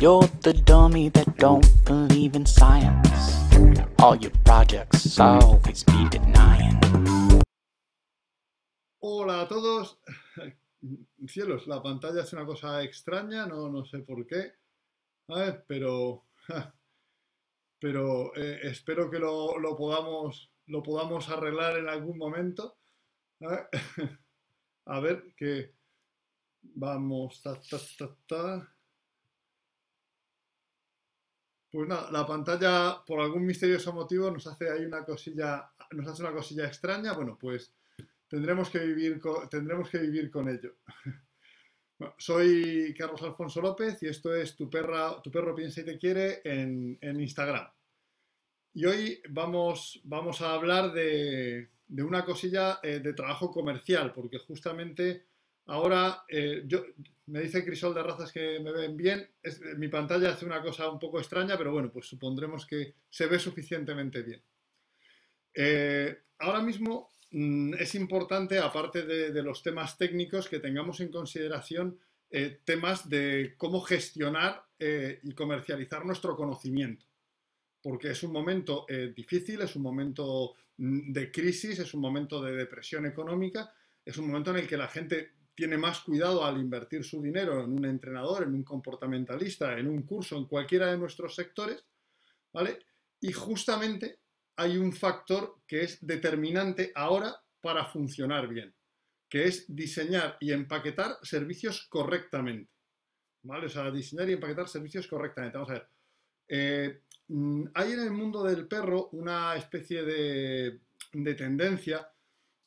You're the dummy that don't believe in science. All your projects always be denying. Hola a todos. Cielos, la pantalla es una cosa extraña, no, no sé por qué, ¿vale? pero, pero eh, espero que lo, lo podamos, lo podamos arreglar en algún momento. ¿vale? A ver, que vamos, ta, ta, ta, ta. Pues nada, la pantalla por algún misterioso motivo nos hace ahí una cosilla, nos hace una cosilla extraña. Bueno, pues tendremos que vivir con, tendremos que vivir con ello. Soy Carlos Alfonso López y esto es Tu, perra, tu perro piensa y te quiere en, en Instagram. Y hoy vamos, vamos a hablar de, de una cosilla eh, de trabajo comercial, porque justamente ahora eh, yo, me dice Crisol de Razas que me ven bien. Es, mi pantalla hace una cosa un poco extraña, pero bueno, pues supondremos que se ve suficientemente bien. Eh, ahora mismo mm, es importante, aparte de, los temas técnicos, que tengamos en consideración eh, temas de cómo gestionar eh, y comercializar nuestro conocimiento. Porque es un momento eh, difícil, es un momento mm, de crisis, es un momento de depresión económica, es un momento en el que la gente tiene más cuidado al invertir su dinero en un entrenador, en un comportamentalista, en un curso, en cualquiera de nuestros sectores, ¿vale? Y justamente hay un factor que es determinante ahora para funcionar bien, que es diseñar y empaquetar servicios correctamente. O sea, diseñar y empaquetar servicios correctamente. Vamos a ver. Eh, hay en el mundo del perro una especie de, tendencia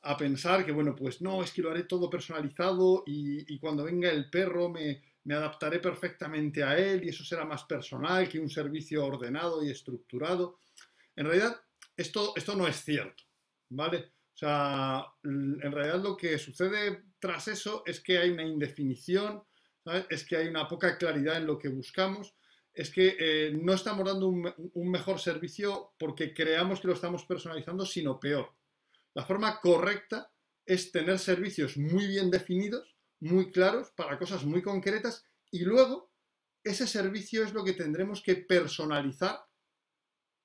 a pensar que, bueno, pues no, es que lo haré todo personalizado y, y cuando venga el perro me, me adaptaré perfectamente a él y eso será más personal que un servicio ordenado y estructurado. En realidad, esto, esto no es cierto, ¿vale? O sea, en realidad lo que sucede tras eso es que hay una indefinición, es que hay una poca claridad en lo que buscamos, es que eh, no estamos dando un, un, mejor servicio porque creamos que lo estamos personalizando, sino peor. La forma correcta es tener servicios muy bien definidos, muy claros, para cosas muy concretas, y luego ese servicio es lo que tendremos que personalizar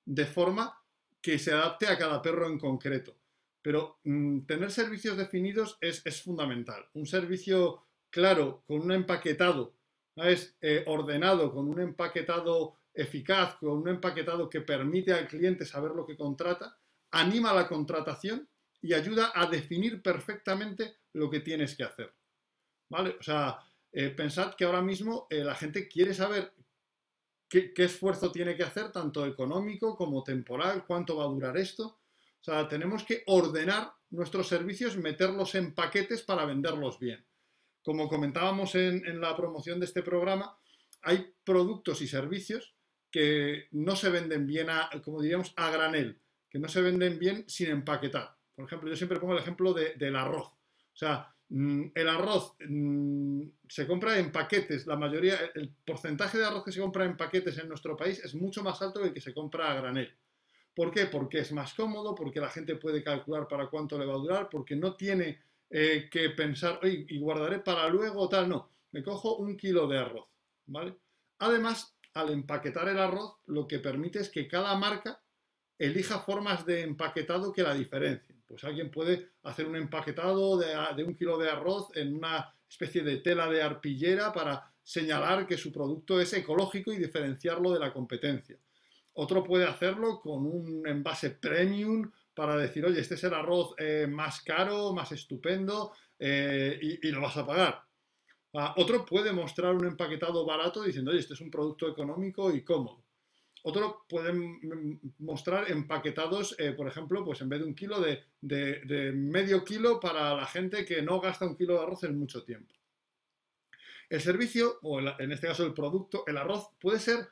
de forma que se adapte a cada perro en concreto. Pero mmm, tener servicios definidos es, es, fundamental. Un servicio claro, con un empaquetado, ¿sabes? Eh, ordenado, con un empaquetado eficaz, con un empaquetado que permite al cliente saber lo que contrata, anima la contratación y ayuda a definir perfectamente lo que tienes que hacer. ¿Vale? O sea, eh, pensad que ahora mismo eh, la gente quiere saber qué, esfuerzo tiene que hacer, tanto económico como temporal, cuánto va a durar esto. O sea, tenemos que ordenar nuestros servicios, meterlos en paquetes para venderlos bien. Como comentábamos en, la promoción de este programa, hay productos y servicios que no se venden bien, como diríamos, a granel, que no se venden bien sin empaquetar. Por ejemplo, yo siempre pongo el ejemplo de, del arroz. O sea, mmm, el arroz mmm, se compra en paquetes. La mayoría, el porcentaje de arroz que se compra en paquetes en nuestro país es mucho más alto que el que se compra a granel. ¿Por qué? Porque es más cómodo, porque la gente puede calcular para cuánto le va a durar, porque no tiene eh, que pensar, oye, y guardaré para luego tal. No, me cojo un kilo de arroz. ¿vale? Además, al empaquetar el arroz, lo que permite es que cada marca elija formas de empaquetado que la diferencien. Pues alguien puede hacer un empaquetado de, un kilo de arroz en una especie de tela de arpillera para señalar que su producto es ecológico y diferenciarlo de la competencia. Otro puede hacerlo con un envase premium para decir, oye, este es el arroz eh, más caro, más estupendo eh, y, lo vas a pagar. Uh, otro puede mostrar un empaquetado barato diciendo, oye, este es un producto económico y cómodo. Otro pueden mostrar empaquetados, eh, por ejemplo, pues en vez de un kilo, de, medio kilo para la gente que no gasta un kilo de arroz en mucho tiempo. El servicio, o en este caso el producto, el arroz, puede ser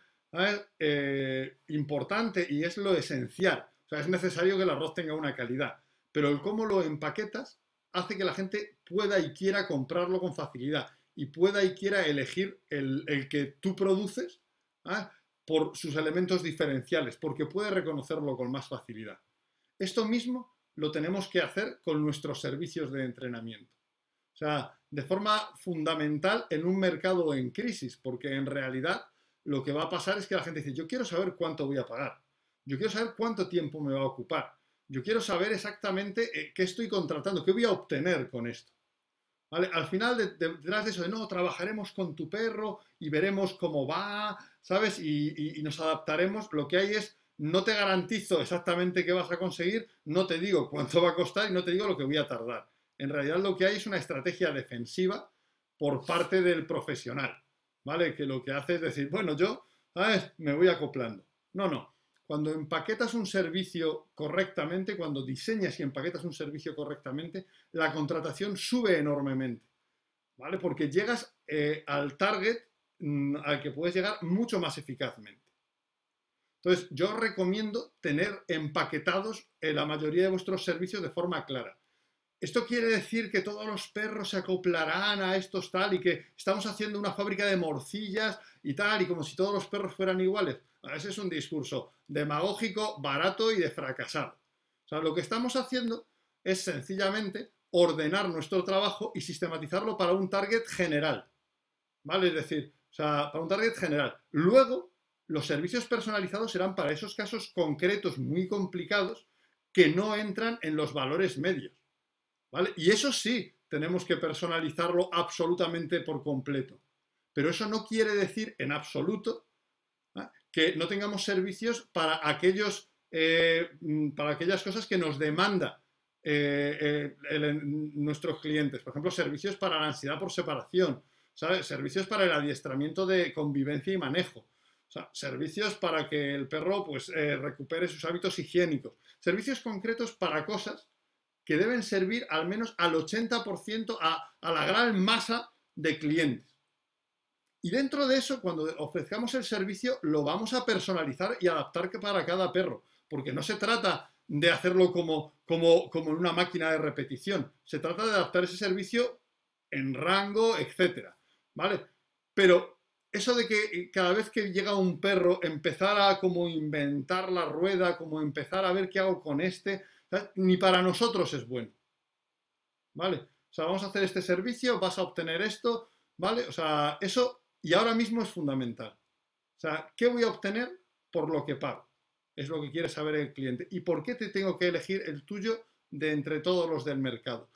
eh, importante y es lo esencial. O sea, es necesario que el arroz tenga una calidad. Pero el cómo lo empaquetas hace que la gente pueda y quiera comprarlo con facilidad y pueda y quiera elegir el, que tú produces. ¿eh? Por sus elementos diferenciales, porque puede reconocerlo con más facilidad. Esto mismo lo tenemos que hacer con nuestros servicios de entrenamiento. O sea, de forma fundamental en un mercado en crisis, porque en realidad lo que va a pasar es que la gente dice, yo quiero saber cuánto voy a pagar, yo quiero saber cuánto tiempo me va a ocupar, yo quiero saber exactamente eh, qué estoy contratando, qué voy a obtener con esto. Al final, detrás de eso de no, trabajaremos con tu perro y veremos cómo va, ¿sabes? Y, y, nos adaptaremos. Lo que hay es, no te garantizo exactamente qué vas a conseguir, no te digo cuánto va a costar y no te digo lo que voy a tardar. En realidad lo que hay es una estrategia defensiva por parte del profesional, ¿vale? Que lo que hace es decir, bueno, yo, ¿sabes? Me voy acoplando. No, no. Cuando empaquetas un servicio correctamente, cuando diseñas y empaquetas un servicio correctamente, la contratación sube enormemente, ¿vale? Porque llegas eh, al target mm, al que puedes llegar mucho más eficazmente. Entonces, yo recomiendo tener empaquetados en la mayoría de vuestros servicios de forma clara. ¿Esto quiere decir que todos los perros se acoplarán a estos tal y que estamos haciendo una fábrica de morcillas y tal y como si todos los perros fueran iguales? Ese es un discurso demagógico, barato y de fracasado. O sea, lo que estamos haciendo es sencillamente ordenar nuestro trabajo y sistematizarlo para un target general. ¿Vale? Es decir, o sea, para un target general. Luego, los servicios personalizados serán para esos casos concretos muy complicados que no entran en los valores medios. ¿Vale? Y eso sí, tenemos que personalizarlo absolutamente por completo. Pero eso no quiere decir en absoluto que no tengamos servicios para, aquellos, eh, mm, para aquellas cosas que nos demanda eh, eh, nuestros clientes. Por ejemplo, servicios para la ansiedad por separación, servicios para el adiestramiento de convivencia y manejo. servicios para que el perro pues, recupere sus hábitos higiénicos. Servicios concretos para cosas que deben servir al menos al 80% a, a la gran masa de clientes. Y dentro de eso, cuando ofrezcamos el servicio, lo vamos a personalizar y adaptar para cada perro, porque no se trata de hacerlo como, como, como en una máquina de repetición, se trata de adaptar ese servicio en rango, etcétera, ¿vale? Pero eso de que cada vez que llega un perro empezar a como inventar la rueda, como empezar a ver qué hago con este, ni para nosotros es bueno, ¿vale? O sea, vamos a hacer este servicio, vas a obtener esto, ¿vale? O sea, eso y ahora mismo es fundamental. O sea, ¿qué voy a obtener por lo que pago? Es lo que quiere saber el cliente. ¿Y por qué te tengo que elegir el tuyo de entre todos los del mercado?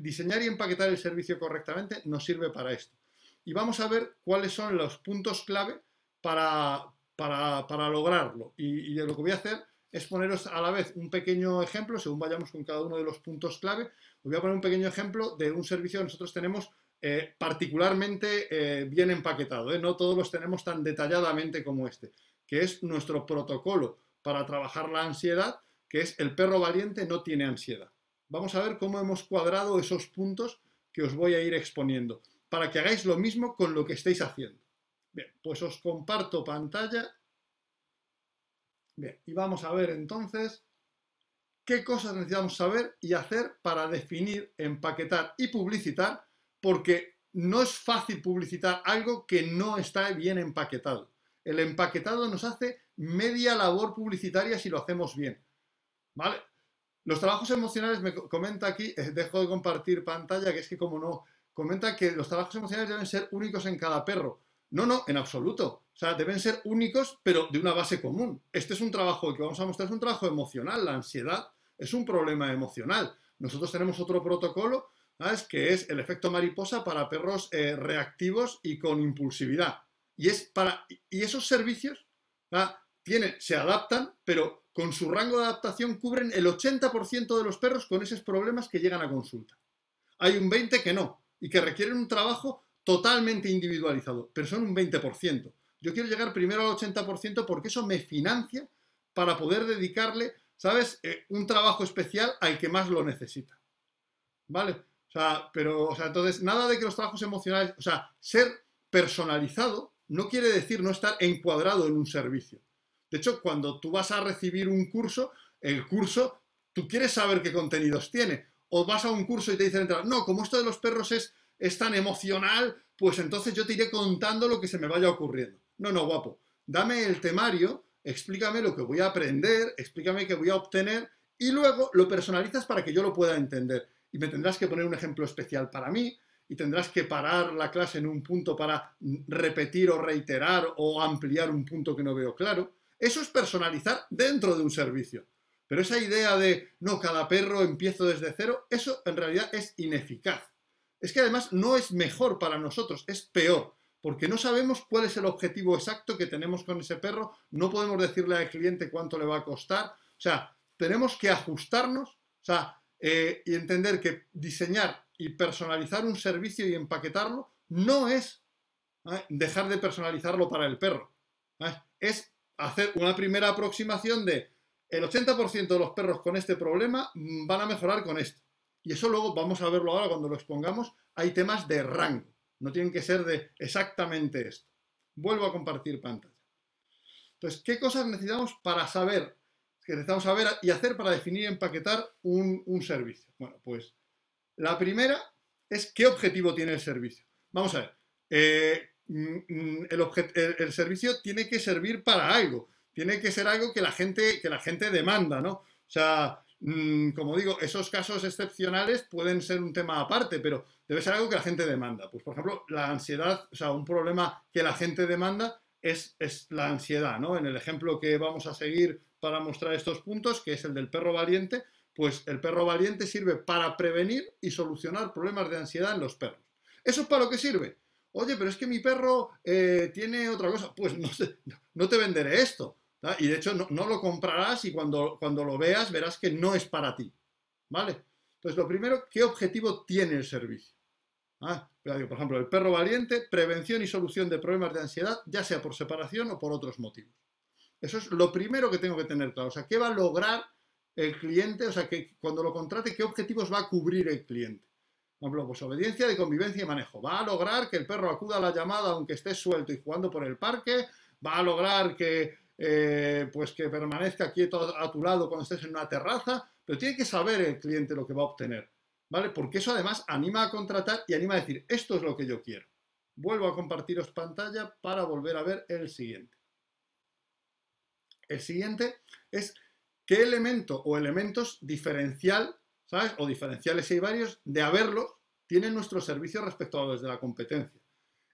diseñar y empaquetar el servicio correctamente nos sirve para esto. Y vamos a ver cuáles son los puntos clave para, para, lograrlo. Y, y, lo que voy a hacer es poneros a la vez un pequeño ejemplo, según vayamos con cada uno de los puntos clave, os voy a poner un pequeño ejemplo de un servicio que nosotros tenemos eh, particularmente eh, bien empaquetado, ¿eh? no todos los tenemos tan detalladamente como este, que es nuestro protocolo para trabajar la ansiedad, que es el perro valiente no tiene ansiedad. Vamos a ver cómo hemos cuadrado esos puntos que os voy a ir exponiendo, para que hagáis lo mismo con lo que estéis haciendo. Bien, pues os comparto pantalla. Y vamos a ver entonces qué cosas necesitamos saber y hacer para definir, empaquetar y publicitar porque no es fácil publicitar algo que no está bien empaquetado. El empaquetado nos hace media labor publicitaria si lo hacemos bien. ¿Vale? Los trabajos emocionales, me comenta aquí, dejo de compartir pantalla, que es que como no, comenta que los trabajos emocionales deben ser únicos en cada perro. No, no, en absoluto. O sea, deben ser únicos, pero de una base común. Este es un trabajo que vamos a mostrar, es un trabajo emocional. La ansiedad es un problema emocional. Nosotros tenemos otro protocolo que es el efecto mariposa para perros eh, reactivos y con impulsividad. Y, es para, y esos servicios tienen, se adaptan, pero con su rango de adaptación cubren el 80% de los perros con esos problemas que llegan a consulta. Hay un 20% que no, y que requieren un trabajo totalmente individualizado, pero son un 20%. Yo quiero llegar primero al 80% porque eso me financia para poder dedicarle, ¿sabes?, eh, un trabajo especial al que más lo necesita. ¿Vale? O sea, pero, o sea, entonces, nada de que los trabajos emocionales, o sea, ser personalizado no quiere decir no estar encuadrado en un servicio. De hecho, cuando tú vas a recibir un curso, el curso, tú quieres saber qué contenidos tiene. O vas a un curso y te dicen, no, como esto de los perros es, es tan emocional, pues entonces yo te iré contando lo que se me vaya ocurriendo. No, no, guapo. Dame el temario, explícame lo que voy a aprender, explícame qué voy a obtener y luego lo personalizas para que yo lo pueda entender y me tendrás que poner un ejemplo especial para mí y tendrás que parar la clase en un punto para repetir o reiterar o ampliar un punto que no veo claro. Eso es personalizar dentro de un servicio. Pero esa idea de, no, cada perro empiezo desde cero, eso en realidad es ineficaz. Es que además no es mejor para nosotros, es peor, porque no sabemos cuál es el objetivo exacto que tenemos con ese perro, no podemos decirle al cliente cuánto le va a costar, o sea, tenemos que ajustarnos, o sea, eh, y entender que diseñar y personalizar un servicio y empaquetarlo no es ¿eh? dejar de personalizarlo para el perro, ¿eh? es hacer una primera aproximación de el 80% de los perros con este problema mm, van a mejorar con esto. Y eso luego vamos a verlo ahora cuando lo expongamos. Hay temas de rango, no tienen que ser de exactamente esto. Vuelvo a compartir pantalla. Entonces, ¿qué cosas necesitamos para saber, que necesitamos saber y hacer para definir y empaquetar un, servicio? Bueno, pues la primera es qué objetivo tiene el servicio. Vamos a ver, eh, mm, mm, el, servicio tiene que servir para algo tiene que ser algo que la gente, que la gente demanda, ¿no? O sea, mm, como digo, esos casos excepcionales pueden ser un tema aparte, pero debe ser algo que la gente demanda. Pues, por ejemplo, la ansiedad, o sea, un problema que la gente demanda es, es la ansiedad, ¿no? En el ejemplo que vamos a seguir para mostrar estos puntos, que es el del perro valiente, pues el perro valiente sirve para prevenir y solucionar problemas de ansiedad en los perros. ¿Eso es para lo que sirve? Oye, pero es que mi perro eh, tiene otra cosa. Pues no, no te venderé esto. Y de hecho no, lo comprarás y cuando, cuando lo veas verás que no es para ti. ¿Vale? Entonces, lo primero, ¿qué objetivo tiene el servicio? Ah, por ejemplo, el perro valiente, prevención y solución de problemas de ansiedad, ya sea por separación o por otros motivos. Eso es lo primero que tengo que tener claro. O sea, ¿qué va a lograr el cliente? O sea, que cuando lo contrate, ¿qué objetivos va a cubrir el cliente? Por ejemplo, pues obediencia de convivencia y manejo. Va a lograr que el perro acuda a la llamada aunque esté suelto y jugando por el parque. Va a lograr que eh, pues que permanezca quieto a tu lado cuando estés en una terraza, pero tiene que saber el cliente lo que va a obtener, ¿vale? Porque eso además anima a contratar y anima a decir, esto es lo que yo quiero. Vuelvo a compartiros pantalla para volver a ver el siguiente. El siguiente es qué elemento o elementos diferencial, ¿sabes? O diferenciales si hay varios, de haberlos, tiene nuestro servicio respecto a los de la competencia.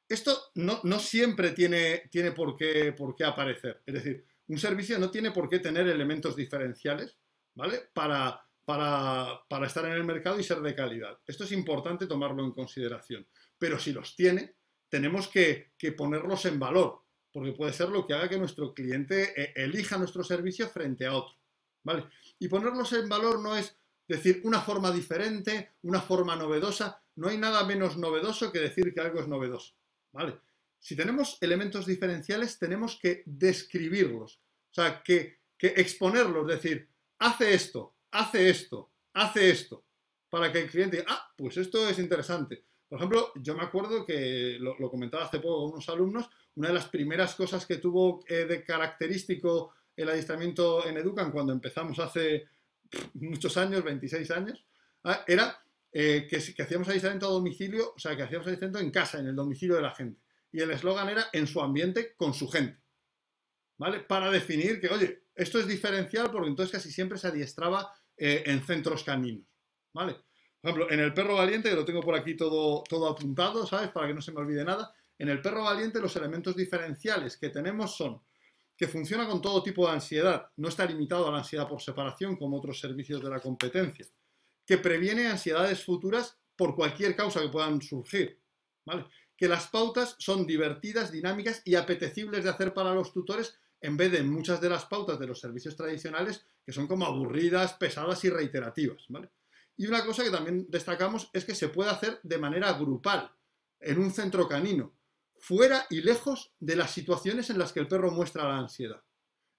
Esto no, siempre tiene, tiene por, qué, por, qué, aparecer. Es decir, un servicio no tiene por qué tener elementos diferenciales, ¿vale? Para, para, estar en el mercado y ser de calidad. Esto es importante tomarlo en consideración. Pero si los tiene, tenemos que, ponerlos en valor, porque puede ser lo que haga que nuestro cliente eh, elija nuestro servicio frente a otro, ¿vale? Y ponerlos en valor no es decir una forma diferente, una forma novedosa. No hay nada menos novedoso que decir que algo es novedoso. ¿vale? Si tenemos elementos diferenciales, tenemos que describirlos, o sea, que, exponerlos, decir, hace esto, hace esto, hace esto, para que el cliente diga, ah, pues esto es interesante. Por ejemplo, yo me acuerdo que lo, comentaba hace poco con unos alumnos, una de las primeras cosas que tuvo eh, de característico el adiestramiento en Educan cuando empezamos hace muchos años, 26 años, ah, era eh, que, hacíamos adiestramiento a domicilio, o sea, que hacíamos adiestramiento en casa, en el domicilio de la gente. Y el eslogan era en su ambiente, con su gente. ¿Vale? Para definir que, oye, esto es diferencial porque entonces casi siempre se adiestraba eh, en centros caninos. ¿Vale? Por ejemplo, en el perro valiente, que lo tengo por aquí todo, todo apuntado, ¿sabes? Para que no se me olvide nada. En el perro valiente los elementos diferenciales que tenemos son que funciona con todo tipo de ansiedad, no está limitado a la ansiedad por separación como otros servicios de la competencia que previene ansiedades futuras por cualquier causa que puedan surgir. ¿vale? Que las pautas son divertidas, dinámicas y apetecibles de hacer para los tutores en vez de muchas de las pautas de los servicios tradicionales que son como aburridas, pesadas y reiterativas. ¿vale? Y una cosa que también destacamos es que se puede hacer de manera grupal, en un centro canino, fuera y lejos de las situaciones en las que el perro muestra la ansiedad.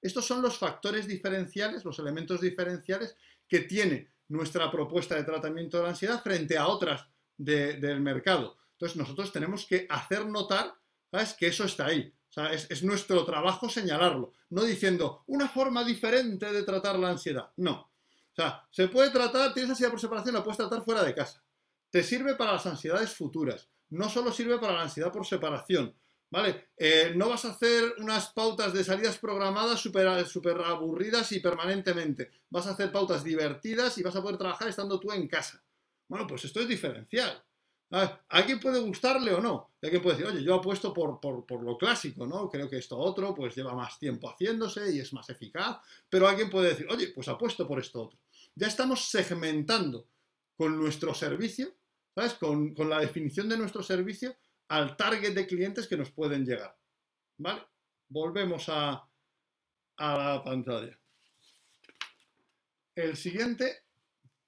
Estos son los factores diferenciales, los elementos diferenciales que tiene nuestra propuesta de tratamiento de la ansiedad frente a otras del mercado. Entonces nosotros tenemos que hacer notar, ¿sabes?, que eso está ahí. O sea, es, nuestro trabajo señalarlo, no diciendo una forma diferente de tratar la ansiedad. No. O sea, se puede tratar, tienes ansiedad por separación, la puedes tratar fuera de casa. Te sirve para las ansiedades futuras. No solo sirve para la ansiedad por separación. ¿Vale? Eh, no vas a hacer unas pautas de salidas programadas súper aburridas y permanentemente. Vas a hacer pautas divertidas y vas a poder trabajar estando tú en casa. Bueno, pues esto es diferencial. A alguien puede gustarle o no. Alguien puede decir, oye, yo apuesto por, por, por, lo clásico, ¿no? Creo que esto otro pues lleva más tiempo haciéndose y es más eficaz. Pero alguien puede decir, oye, pues apuesto por esto otro. Ya estamos segmentando con nuestro servicio, ¿sabes? Con, con la definición de nuestro servicio al target de clientes que nos pueden llegar. ¿Vale? Volvemos a, a la pantalla. El siguiente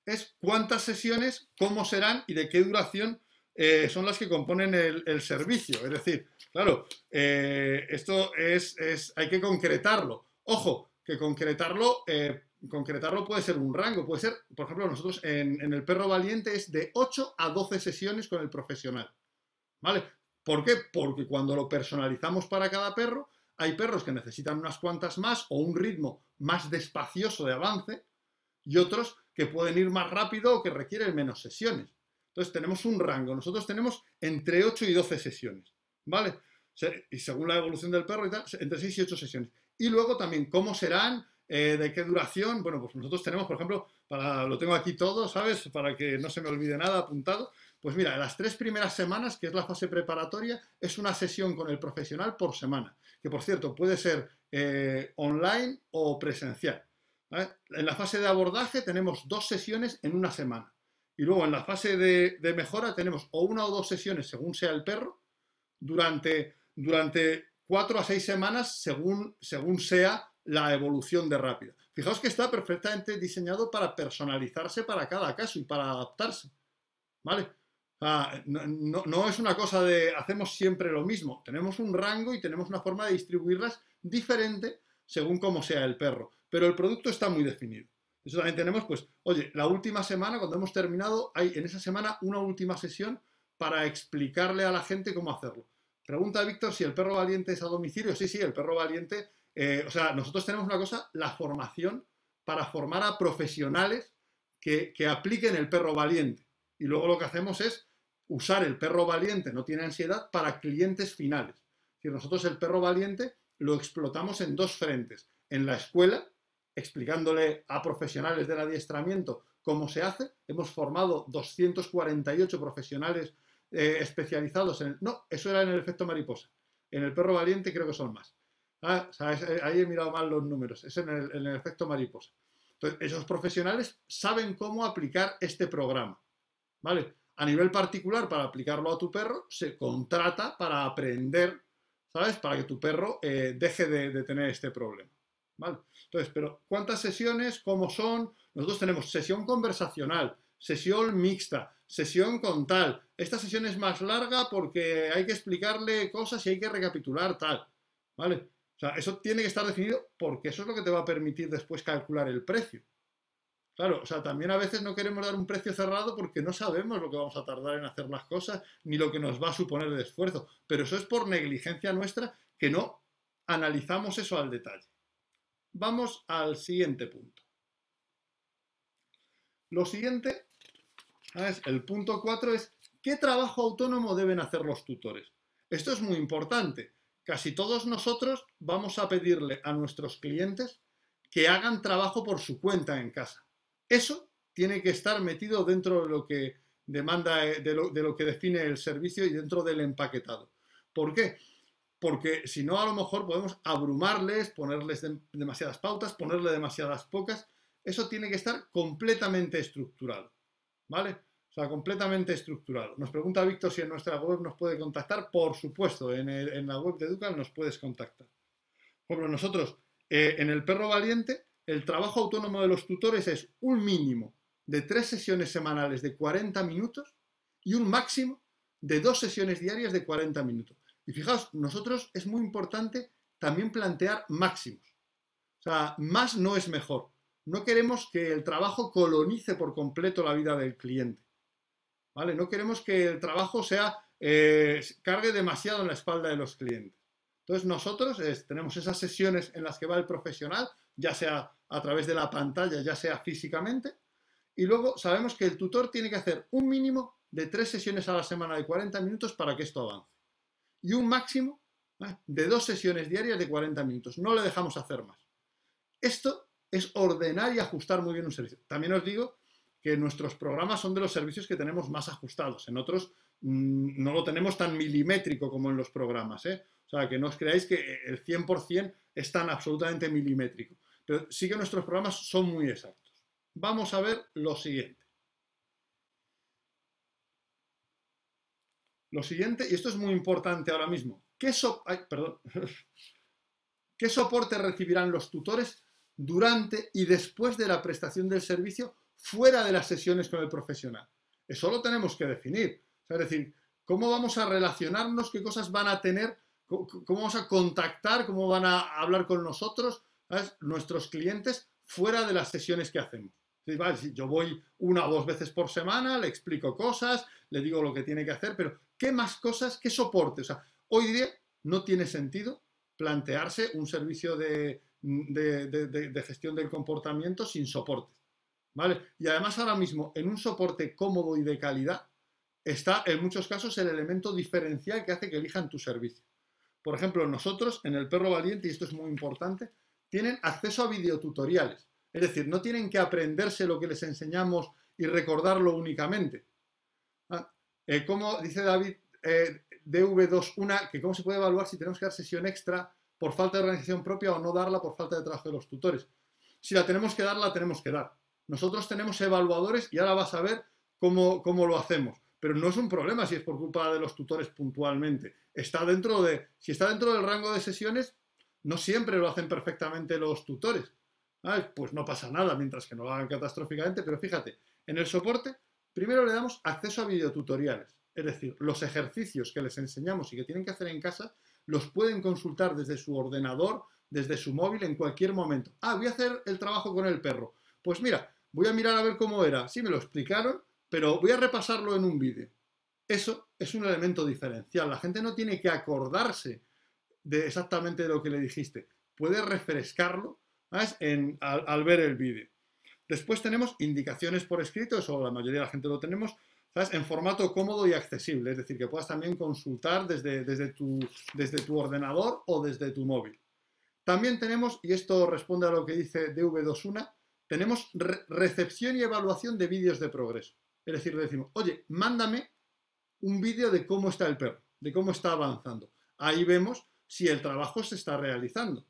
es cuántas sesiones, cómo serán y de qué duración eh, son las que componen el, servicio. Es decir, claro, eh, esto es, es, hay que concretarlo. Ojo, que concretarlo, eh, concretarlo puede ser un rango, puede ser, por ejemplo, nosotros en, en, el perro valiente es de 8 a 12 sesiones con el profesional. ¿Vale? ¿Por qué? Porque cuando lo personalizamos para cada perro, hay perros que necesitan unas cuantas más o un ritmo más despacioso de avance y otros que pueden ir más rápido o que requieren menos sesiones. Entonces tenemos un rango. Nosotros tenemos entre 8 y 12 sesiones, ¿vale? Y según la evolución del perro y tal, entre 6 y 8 sesiones. Y luego también cómo serán, eh, de qué duración. Bueno, pues nosotros tenemos, por ejemplo, para, lo tengo aquí todo, ¿sabes? Para que no se me olvide nada apuntado. Pues mira, las tres primeras semanas, que es la fase preparatoria, es una sesión con el profesional por semana, que por cierto puede ser eh, online o presencial. En la fase de abordaje tenemos dos sesiones en una semana. Y luego en la fase de, mejora tenemos o una o dos sesiones según sea el perro, durante, durante cuatro a seis semanas según, según sea la evolución de rápida. Fijaos que está perfectamente diseñado para personalizarse para cada caso y para adaptarse. ¿Vale? no, no, es una cosa de hacemos siempre lo mismo. Tenemos un rango y tenemos una forma de distribuirlas diferente según cómo sea el perro. Pero el producto está muy definido. Eso también tenemos, pues, oye, la última semana, cuando hemos terminado, hay en esa semana una última sesión para explicarle a la gente cómo hacerlo. Pregunta Víctor si el perro valiente es a domicilio. Sí, sí, el perro valiente. Eh, o sea, nosotros tenemos una cosa, la formación para formar a profesionales que, que apliquen el perro valiente. Y luego lo que hacemos es usar el perro valiente, no tiene ansiedad, para clientes finales. Es decir, nosotros el perro valiente lo explotamos en dos frentes. En la escuela, explicándole a profesionales del adiestramiento cómo se hace. Hemos formado 248 profesionales eh, especializados en... no, eso era en el efecto mariposa. En el perro valiente creo que son más. Ah, eh, ahí he mirado mal los números. Es en el, efecto mariposa. Entonces, esos profesionales saben cómo aplicar este programa. ¿Vale? A nivel particular, para aplicarlo a tu perro, se contrata para aprender ¿sabes? Para que tu perro eh, deje de, tener este problema. ¿Vale? Entonces, pero ¿cuántas sesiones? ¿Cómo son? Nosotros tenemos sesión conversacional, sesión mixta, sesión con tal. Esta sesión es más larga porque hay que explicarle cosas y hay que recapitular tal. ¿Vale? O sea, eso tiene que estar definido porque eso es lo que te va a permitir después calcular el precio. Claro, o sea, también a veces no queremos dar un precio cerrado porque no sabemos lo que vamos a tardar en hacer las cosas ni lo que nos va a suponer de esfuerzo. Pero eso es por negligencia nuestra que no analizamos eso al detalle. Vamos al siguiente punto. Lo siguiente, el punto 4 es ¿qué trabajo autónomo deben hacer los tutores? Esto es muy importante. Casi todos nosotros vamos a pedirle a nuestros clientes que hagan trabajo por su cuenta en casa. Eso tiene que estar metido dentro de lo que demanda, eh, de lo, que define el servicio y dentro del empaquetado. ¿Por qué? Porque si no, a lo mejor podemos abrumarles, ponerles demasiadas pautas, ponerle demasiadas pocas. Eso tiene que estar completamente estructurado. ¿Vale? Completamente estructurado. Nos pregunta Víctor si en nuestra web nos puede contactar. Por supuesto, en, la web de Educal nos puedes contactar. Bueno, nosotros eh, en el perro valiente el trabajo autónomo de los tutores es un mínimo de tres sesiones semanales de 40 minutos y un máximo de dos sesiones diarias de 40 minutos. Y fijaos, nosotros es muy importante también plantear máximos. O sea, más no es mejor. No queremos que el trabajo colonice por completo la vida del cliente. No queremos que el trabajo sea, eh, cargue demasiado en la espalda de los clientes. Entonces nosotros tenemos esas sesiones en las que va el profesional, ya sea a través de la pantalla, ya sea físicamente. Y luego sabemos que el tutor tiene que hacer un mínimo de tres sesiones a la semana de 40 minutos para que esto avance. Y un máximo de dos sesiones diarias de 40 minutos. No le dejamos hacer más. Esto es ordenar y ajustar muy bien un servicio. También os digo que nuestros programas son de los servicios que tenemos más ajustados. En otros mm, no lo tenemos tan milimétrico como en los programas. ¿eh? O sea, que no os creáis que el 100% es tan absolutamente milimétrico. Pero sí que nuestros programas son muy exactos. Vamos a ver lo siguiente. Lo siguiente, y esto es muy importante ahora mismo, ¿qué, ¿qué soporte recibirán los tutores durante y después de la prestación del servicio fuera de las sesiones con el profesional? Eso lo tenemos que definir. es decir, ¿cómo vamos a relacionarnos? ¿Qué cosas van a tener? ¿Cómo vamos a contactar? ¿Cómo van a hablar con nosotros? Nuestros clientes fuera de las sesiones que hacemos. Yo voy una o dos veces por semana, le explico cosas, le digo lo que tiene que hacer, pero ¿qué más cosas? ¿Qué soporte? O sea, hoy día no tiene sentido plantearse un servicio de, de gestión del comportamiento sin soporte. Y además ahora mismo, en un soporte cómodo y de calidad, está en muchos casos el elemento diferencial que hace que elijan tu servicio. Por ejemplo, nosotros en el Perro Valiente, y esto es muy importante, tienen acceso a videotutoriales. Es decir, no tienen que aprenderse lo que les enseñamos y recordarlo únicamente. Ah, eh, como dice David eh, DV21, que cómo se puede evaluar si tenemos que dar sesión extra por falta de organización propia o no darla por falta de trabajo de los tutores. Si la tenemos que dar, la tenemos que dar. Nosotros tenemos evaluadores y ahora vas a ver cómo, lo hacemos. Pero no es un problema si es por culpa de los tutores puntualmente. Está dentro de, si está dentro del rango de sesiones, no siempre lo hacen perfectamente los tutores. Pues no pasa nada mientras que no lo hagan catastróficamente, pero fíjate, en el soporte primero le damos acceso a videotutoriales. Es decir, los ejercicios que les enseñamos y que tienen que hacer en casa los pueden consultar desde su ordenador, desde su móvil en cualquier momento. Ah, voy a hacer el trabajo con el perro. Pues mira, voy a mirar a ver cómo era. Sí, me lo explicaron, pero voy a repasarlo en un vídeo. Eso es un elemento diferencial. La gente no tiene que acordarse de exactamente lo que le dijiste. Puede refrescarlo En, al, ver el vídeo. Después tenemos indicaciones por escrito, eso la mayoría de la gente lo tenemos, en formato cómodo y accesible, es decir, que puedas también consultar desde, desde, tu, desde tu ordenador o desde tu móvil. También tenemos, y esto responde a lo que dice DV21, tenemos recepción y evaluación de vídeos de progreso. Es decir, le decimos, oye, mándame un vídeo de cómo está el perro, de cómo está avanzando. Ahí vemos si el trabajo se está realizando.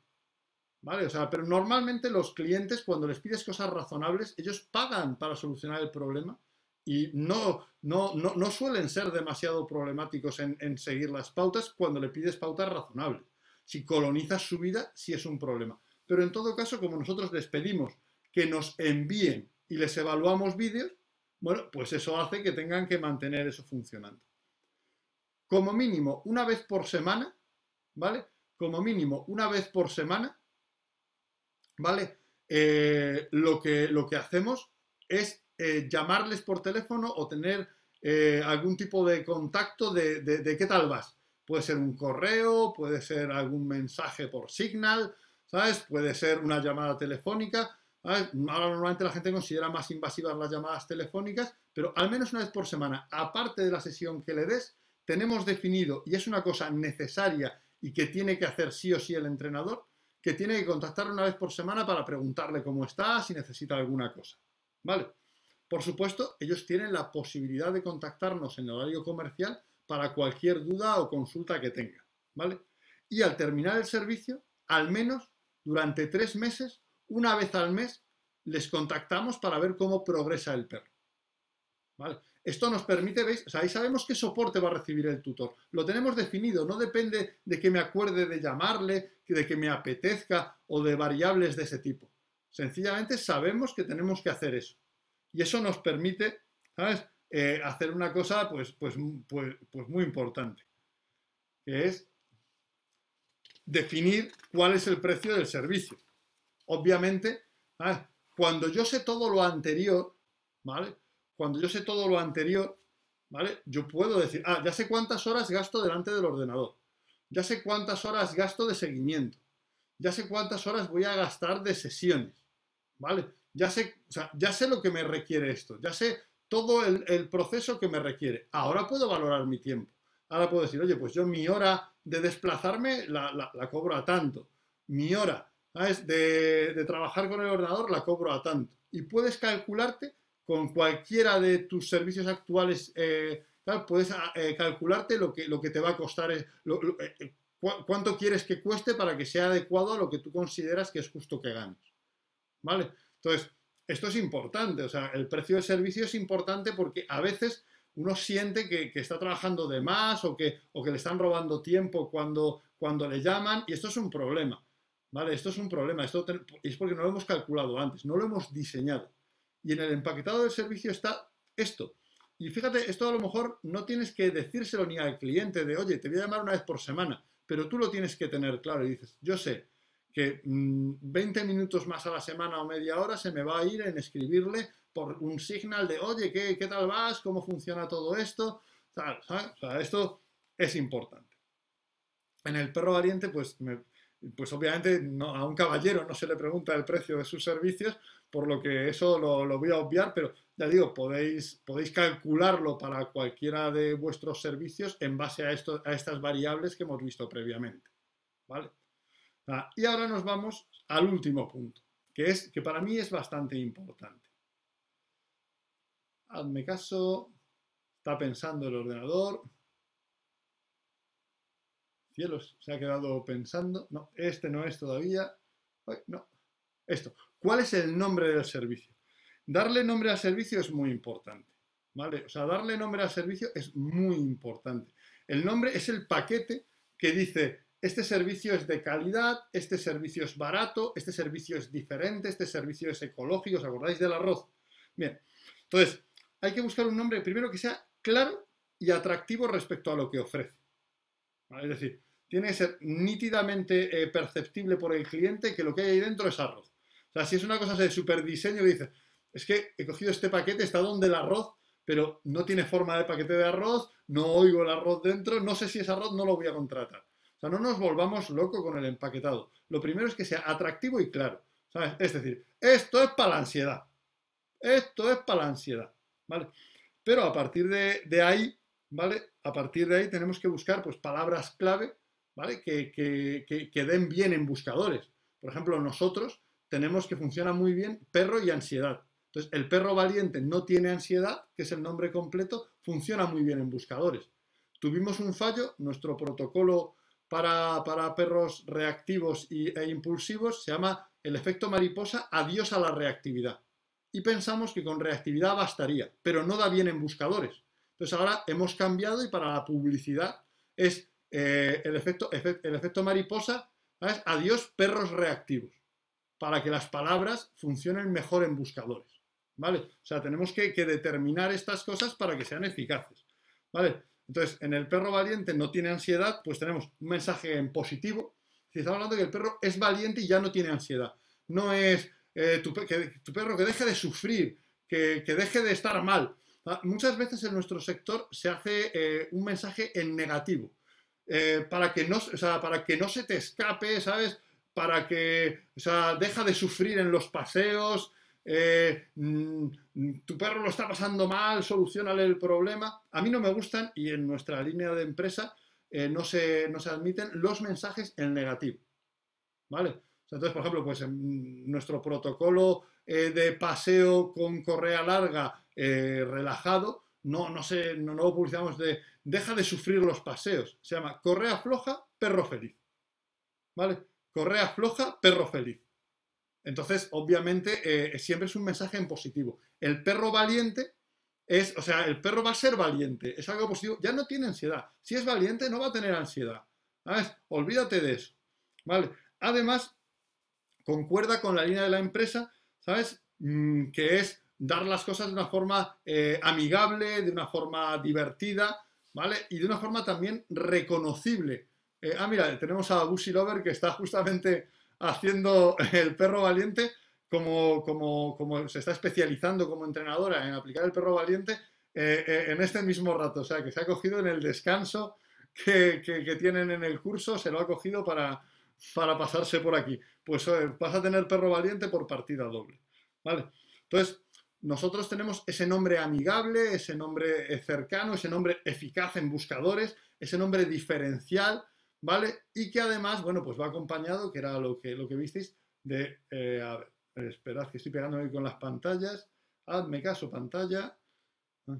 ¿Vale? O sea, pero normalmente los clientes, cuando les pides cosas razonables, ellos pagan para solucionar el problema y no, no, no, suelen ser demasiado problemáticos en, en, seguir las pautas cuando le pides pautas razonables. Si colonizas su vida, sí es un problema. Pero en todo caso, como nosotros les pedimos que nos envíen y les evaluamos vídeos, bueno, pues eso hace que tengan que mantener eso funcionando. Como mínimo, una vez por semana, ¿vale? Como mínimo, una vez por semana, ¿vale? Eh, lo, que, lo que hacemos es eh, llamarles por teléfono o tener eh, algún tipo de contacto de, de, qué tal vas. Puede ser un correo, puede ser algún mensaje por Signal, ¿sabes? Puede ser una llamada telefónica, Ahora normalmente la gente considera más invasivas las llamadas telefónicas, pero al menos una vez por semana, aparte de la sesión que le des, tenemos definido, y es una cosa necesaria y que tiene que hacer sí o sí el entrenador, que tiene que contactarle una vez por semana para preguntarle cómo está, si necesita alguna cosa. ¿Vale? Por supuesto, ellos tienen la posibilidad de contactarnos en el horario comercial para cualquier duda o consulta que tengan. ¿Vale? Y al terminar el servicio, al menos durante tres meses, una vez al mes les contactamos para ver cómo progresa el perro. Esto nos permite, ¿veis? ahí sabemos qué soporte va a recibir el tutor. Lo tenemos definido, no depende de que me acuerde de llamarle, de que me apetezca o de variables de ese tipo. Sencillamente sabemos que tenemos que hacer eso. Y eso nos permite, ¿sabes? Eh, hacer una cosa pues, pues, pues, pues muy importante, que es definir cuál es el precio del servicio obviamente, cuando yo sé todo lo anterior, ¿vale? Cuando yo sé todo lo anterior, ¿vale? Yo puedo decir, ah, ya sé cuántas horas gasto delante del ordenador, ya sé cuántas horas gasto de seguimiento, ya sé cuántas horas voy a gastar de sesiones, ¿vale? Ya sé, ya sé lo que me requiere esto, ya sé todo el, proceso que me requiere. Ahora puedo valorar mi tiempo. Ahora puedo decir, oye, pues yo mi hora de desplazarme la, la cobro a tanto. Mi hora de, trabajar con el ordenador la cobro a tanto. Y puedes calcularte con cualquiera de tus servicios actuales, eh, puedes ah, eh, calcularte lo que, lo que te va a costar, eh, eh, cuánto quieres que cueste para que sea adecuado a lo que tú consideras que es justo que ganes. ¿Vale? Entonces, esto es importante, o sea, el precio del servicio es importante porque a veces uno siente que, está trabajando de más o que, o que, le están robando tiempo cuando, cuando le llaman y esto es un problema, ¿vale? Esto es un problema, esto es porque no lo hemos calculado antes, no lo hemos diseñado. Y en el empaquetado del servicio está esto. Y fíjate, esto a lo mejor no tienes que decírselo ni al cliente de, oye, te voy a llamar una vez por semana, pero tú lo tienes que tener claro y dices, yo sé que 20 mm, minutos más a la semana o media hora se me va a ir en escribirle por un signal de, oye, ¿qué, qué tal vas? ¿Cómo funciona todo esto? Esto es importante. En el perro valiente, pues, pues obviamente a un caballero no se le pregunta el precio de sus servicios, por lo que eso lo, voy a obviar, pero ya digo, podéis, podéis calcularlo para cualquiera de vuestros servicios en base a, a estas variables que hemos visto previamente. ¿Vale? Ah, y ahora nos vamos al último punto, que es que para mí es bastante importante. Hazme caso, está pensando el ordenador. Cielos, se ha quedado pensando. No, este no es todavía. no, esto. ¿Cuál es el nombre del servicio? Darle nombre al servicio es muy importante. ¿Vale? O sea, darle nombre al servicio es muy importante. El nombre es el paquete que dice, este servicio es de calidad, este servicio es barato, este servicio es diferente, este servicio es ecológico, ¿os acordáis del arroz? Bien, entonces, hay que buscar un nombre primero que sea claro y atractivo respecto a lo que ofrece. Es decir, tiene que ser nítidamente eh, perceptible por el cliente que lo que hay ahí dentro es arroz. O sea, si es una cosa de super diseño, dices, es que he cogido este paquete, está donde el arroz, pero no tiene forma de paquete de arroz, no oigo el arroz dentro, no sé si es arroz, no lo voy a contratar. O sea, no nos volvamos locos con el empaquetado. Lo primero es que sea atractivo y claro. ¿sabes? Es decir, esto es para la ansiedad. Esto es para la ansiedad. ¿Vale? Pero a partir de, ahí, ¿vale? A partir de ahí tenemos que buscar pues, palabras clave, ¿vale? Que, den bien en buscadores. Por ejemplo, nosotros tenemos que funciona muy bien perro y ansiedad. Entonces, el perro valiente no tiene ansiedad, que es el nombre completo, funciona muy bien en buscadores. Tuvimos un fallo, nuestro protocolo para, perros reactivos e impulsivos se llama el efecto mariposa, adiós a la reactividad. Y pensamos que con reactividad bastaría, pero no da bien en buscadores. Entonces ahora hemos cambiado y para la publicidad es eh, el, efecto, el efecto mariposa, adiós perros reactivos para que las palabras funcionen mejor en buscadores. ¿Vale? O sea, tenemos que, determinar estas cosas para que sean eficaces. ¿Vale? Entonces, en el perro valiente no tiene ansiedad, pues tenemos un mensaje en positivo. Si estamos hablando de que el perro es valiente y ya no tiene ansiedad. No es eh, tu, perro que deje de sufrir, que, deje de estar mal. Muchas veces en nuestro sector se hace eh, un mensaje en negativo. Eh, para, que no, para que no se te escape, ¿sabes? para que, sea, deja de sufrir en los paseos, eh, mm, tu perro lo está pasando mal, solucionale el problema. A mí no me gustan y en nuestra línea de empresa eh, no, se, no, se, admiten los mensajes en negativo. ¿Vale? Entonces, por ejemplo, pues nuestro protocolo de paseo con correa larga relajado, no, no, sé, no, no lo publicamos de deja de sufrir los paseos. Se llama correa floja, perro feliz. ¿Vale? correa floja, perro feliz. Entonces, obviamente, eh, siempre es un mensaje en positivo. El perro valiente es, o sea, el perro va a ser valiente, es algo positivo, ya no tiene ansiedad. Si es valiente, no va a tener ansiedad. ¿Sabes? Olvídate de eso. ¿Vale? Además, concuerda con la línea de la empresa, ¿sabes? Mm, que es dar las cosas de una forma eh, amigable, de una forma divertida, ¿vale? Y de una forma también reconocible. Eh, ah, mira, tenemos a Bushy Lover que está justamente haciendo el perro valiente como, como, se está especializando como entrenadora en aplicar el perro valiente eh, en este mismo rato. O sea, que se ha cogido en el descanso que, tienen en el curso, se lo ha cogido para, para pasarse por aquí. Pues vas a tener perro valiente por partida doble. ¿Vale? Entonces, nosotros tenemos ese nombre amigable, ese nombre cercano, ese nombre eficaz en buscadores, ese nombre diferencial ¿vale? Y que además, bueno, pues va acompañado, que era lo que, lo que visteis, de, eh, a ver, esperad que estoy pegándome con las pantallas, hazme caso, pantalla, ah,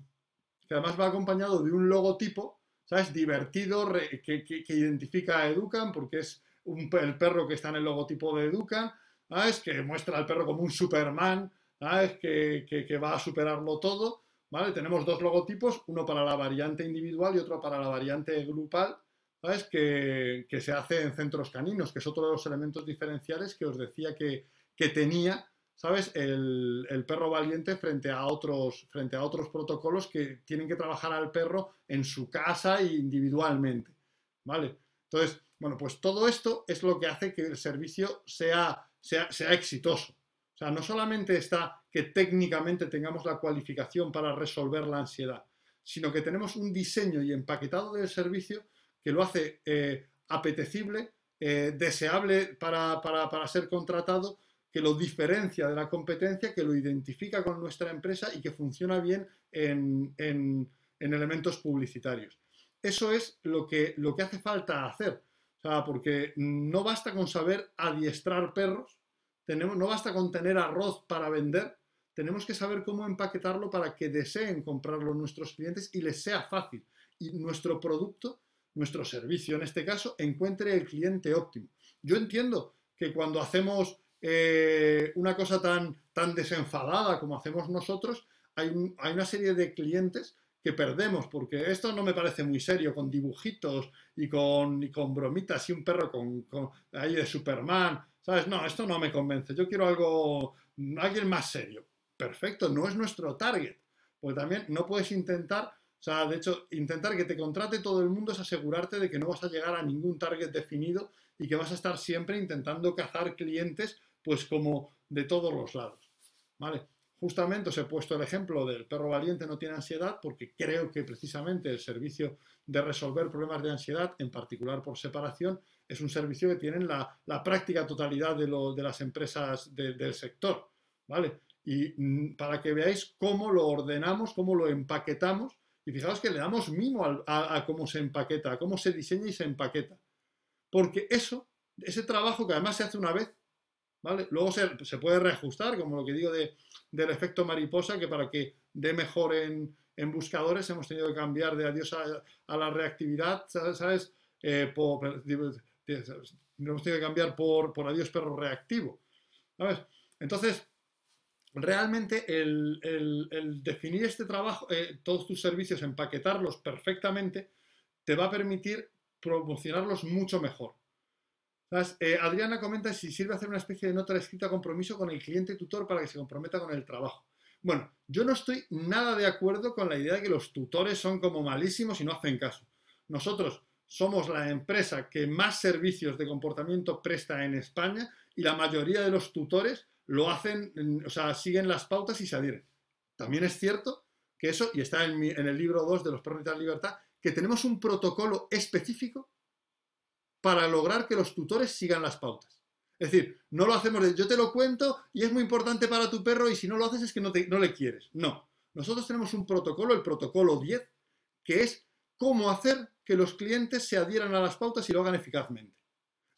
que además va acompañado de un logotipo, ¿sabes? Divertido, que, identifica a Educan, porque es el perro que está en el logotipo de Educan, ¿sabes? Que muestra al perro como un Superman, ¿sabes? Que, que va a superarlo todo, ¿vale? Tenemos dos logotipos, uno para la variante individual y otro para la variante grupal, ¿sabes? Que, se hace en centros caninos, que es otro de los elementos diferenciales que os decía que, tenía, ¿sabes? El, perro valiente frente a, otros, frente a otros protocolos que tienen que trabajar al perro en su casa e individualmente, ¿vale? Entonces, bueno, pues todo esto es lo que hace que el servicio sea, sea, sea exitoso. O sea, no solamente está que técnicamente tengamos la cualificación para resolver la ansiedad, sino que tenemos un diseño y empaquetado del servicio que lo hace eh, apetecible, eh, deseable para, ser contratado, que lo diferencia de la competencia, que lo identifica con nuestra empresa y que funciona bien en, elementos publicitarios. Eso es lo que, lo que hace falta hacer. porque no basta con saber adiestrar perros, no basta con tener arroz para vender, tenemos que saber cómo empaquetarlo para que deseen comprarlo nuestros clientes y les sea fácil. Y nuestro producto nuestro servicio, en este caso, encuentre el cliente óptimo. Yo entiendo que cuando hacemos eh, una cosa tan, tan desenfadada como hacemos nosotros, hay, una serie de clientes que perdemos, porque esto no me parece muy serio, con dibujitos y con, con bromitas y un perro con, ahí de Superman, ¿sabes? No, esto no me convence, yo quiero algo, alguien más serio. Perfecto, no es nuestro target, porque también no puedes intentar o sea, de hecho, intentar que te contrate todo el mundo es asegurarte de que no vas a llegar a ningún target definido y que vas a estar siempre intentando cazar clientes, pues como de todos los lados. ¿Vale? Justamente os he puesto el ejemplo del perro valiente no tiene ansiedad porque creo que precisamente el servicio de resolver problemas de ansiedad, en particular por separación, es un servicio que tienen la, práctica totalidad de, las empresas del sector. ¿Vale? Y mm, para que veáis cómo lo ordenamos, cómo lo empaquetamos y fijaos que le damos mimo a, cómo se empaqueta, a cómo se diseña y se empaqueta. Porque eso, ese trabajo que además se hace una vez, ¿vale? Luego se, puede reajustar, como lo que digo del efecto mariposa, que para que dé mejor en, buscadores hemos tenido que cambiar de adiós a, la reactividad, ¿sabes? Eh, hemos tenido que cambiar por, por adiós perro reactivo. Entonces, realmente el, definir este trabajo, eh, todos tus servicios, empaquetarlos perfectamente, te va a permitir promocionarlos mucho mejor. Eh, Adriana comenta si sirve hacer una especie de nota escrita compromiso con el cliente tutor para que se comprometa con el trabajo. Bueno, yo no estoy nada de acuerdo con la idea de que los tutores son como malísimos y no hacen caso. Nosotros somos la empresa que más servicios de comportamiento presta en España y la mayoría de los tutores lo hacen, o sea, siguen las pautas y se adhieren. También es cierto que eso, y está en, el libro 2 de los perros de libertad, que tenemos un protocolo específico para lograr que los tutores sigan las pautas. Es decir, no lo hacemos de yo te lo cuento y es muy importante para tu perro y si no lo haces es que no, no le quieres. No, nosotros tenemos un protocolo, el protocolo 10, que es cómo hacer que los clientes se adhieran a las pautas y lo hagan eficazmente.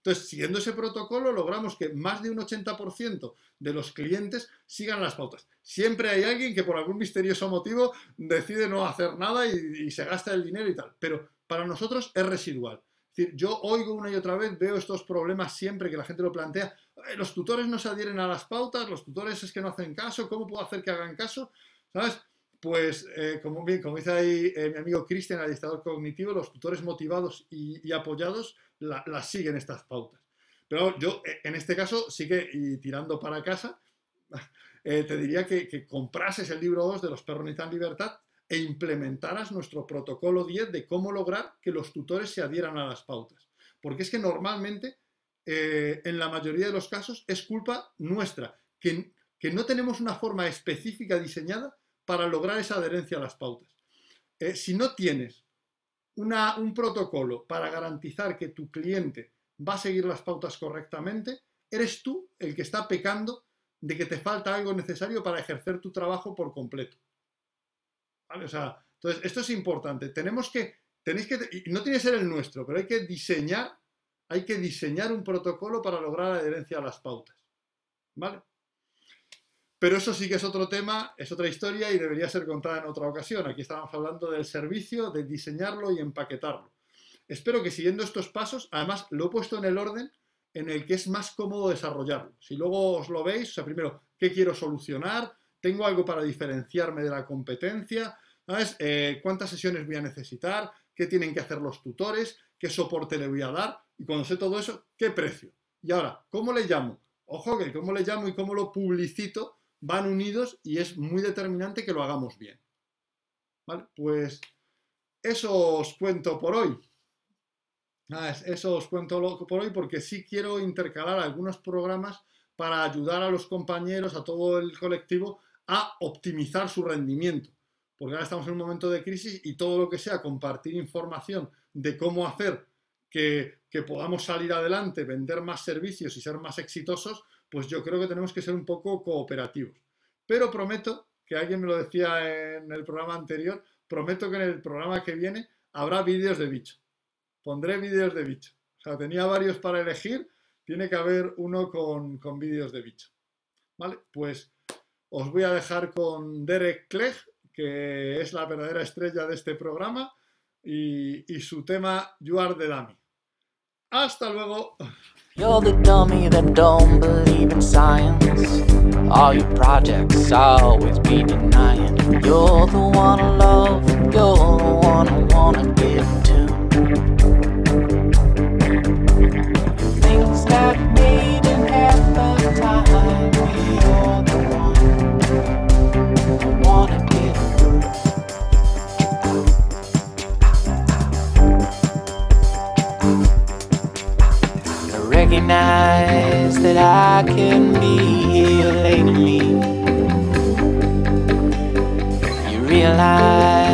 Entonces, siguiendo ese protocolo, logramos que más de un 80% de los clientes sigan las pautas. Siempre hay alguien que por algún misterioso motivo decide no hacer nada y, se gasta el dinero y tal. Pero para nosotros es residual. Yo oigo una y otra vez, veo estos problemas siempre que la gente lo plantea. Los tutores no se adhieren a las pautas, los tutores es que no hacen caso, ¿cómo puedo hacer que hagan caso? ¿Sabes? Pues, eh, como, bien, como dice ahí eh, mi amigo Cristian, adiestrador cognitivo, los tutores motivados y, apoyados las siguen estas pautas. Pero yo, eh, en este caso, sí que, y tirando para casa, te diría que, comprases el libro 2 de Los perros necesitan libertad e implementaras nuestro protocolo 10 de cómo lograr que los tutores se adhieran a las pautas. Porque es que normalmente, en la mayoría de los casos, es culpa nuestra, que, que no tenemos una forma específica diseñada para lograr esa adherencia a las pautas. Eh, si no tienes un protocolo para garantizar que tu cliente va a seguir las pautas correctamente, eres tú el que está pecando de que te falta algo necesario para ejercer tu trabajo por completo. Entonces, esto es importante. Tenemos que, tenéis que, no tiene que ser el nuestro, pero hay que diseñar, hay que diseñar un protocolo para lograr la adherencia a las pautas. ¿Vale? Pero eso sí que es otro tema, es otra historia y debería ser contada en otra ocasión. Aquí estamos hablando del servicio, de diseñarlo y empaquetarlo. Espero que siguiendo estos pasos, además lo he puesto en el orden en el que es más cómodo desarrollarlo. Si luego os lo veis, o sea, primero, ¿qué quiero solucionar? ¿Tengo algo para diferenciarme de la competencia? Eh, ¿Cuántas sesiones voy a necesitar? ¿Qué tienen que hacer los tutores? ¿Qué soporte le voy a dar? Y cuando sé todo eso, ¿qué precio? Y ahora, ¿cómo le llamo? Ojo que cómo le llamo y cómo lo publicito van unidos y es muy determinante que lo hagamos bien. ¿Vale? Pues eso os cuento por hoy. eso os cuento por hoy porque sí quiero intercalar algunos programas para ayudar a los compañeros, a todo el colectivo, a optimizar su rendimiento. Porque ahora estamos en un momento de crisis y todo lo que sea compartir información de cómo hacer que, que podamos salir adelante, vender más servicios y ser más exitosos, pues yo creo que tenemos que ser un poco cooperativos. Pero prometo, que alguien me lo decía en el programa anterior, prometo que en el programa que viene habrá vídeos de bicho. Pondré vídeos de bicho. O sea, tenía varios para elegir, tiene que haber uno con, con vídeos de bicho. ¿Vale? Pues os voy a dejar con Derek Clegg, que es la verdadera estrella de este programa, y, y su tema You Are the Dummy. Hasta luego. You're the dummy that don't believe in science. All your projects always be denying. You're the one I love, you're the one I wanna give to. Things that recognize that I can be here lately. You realize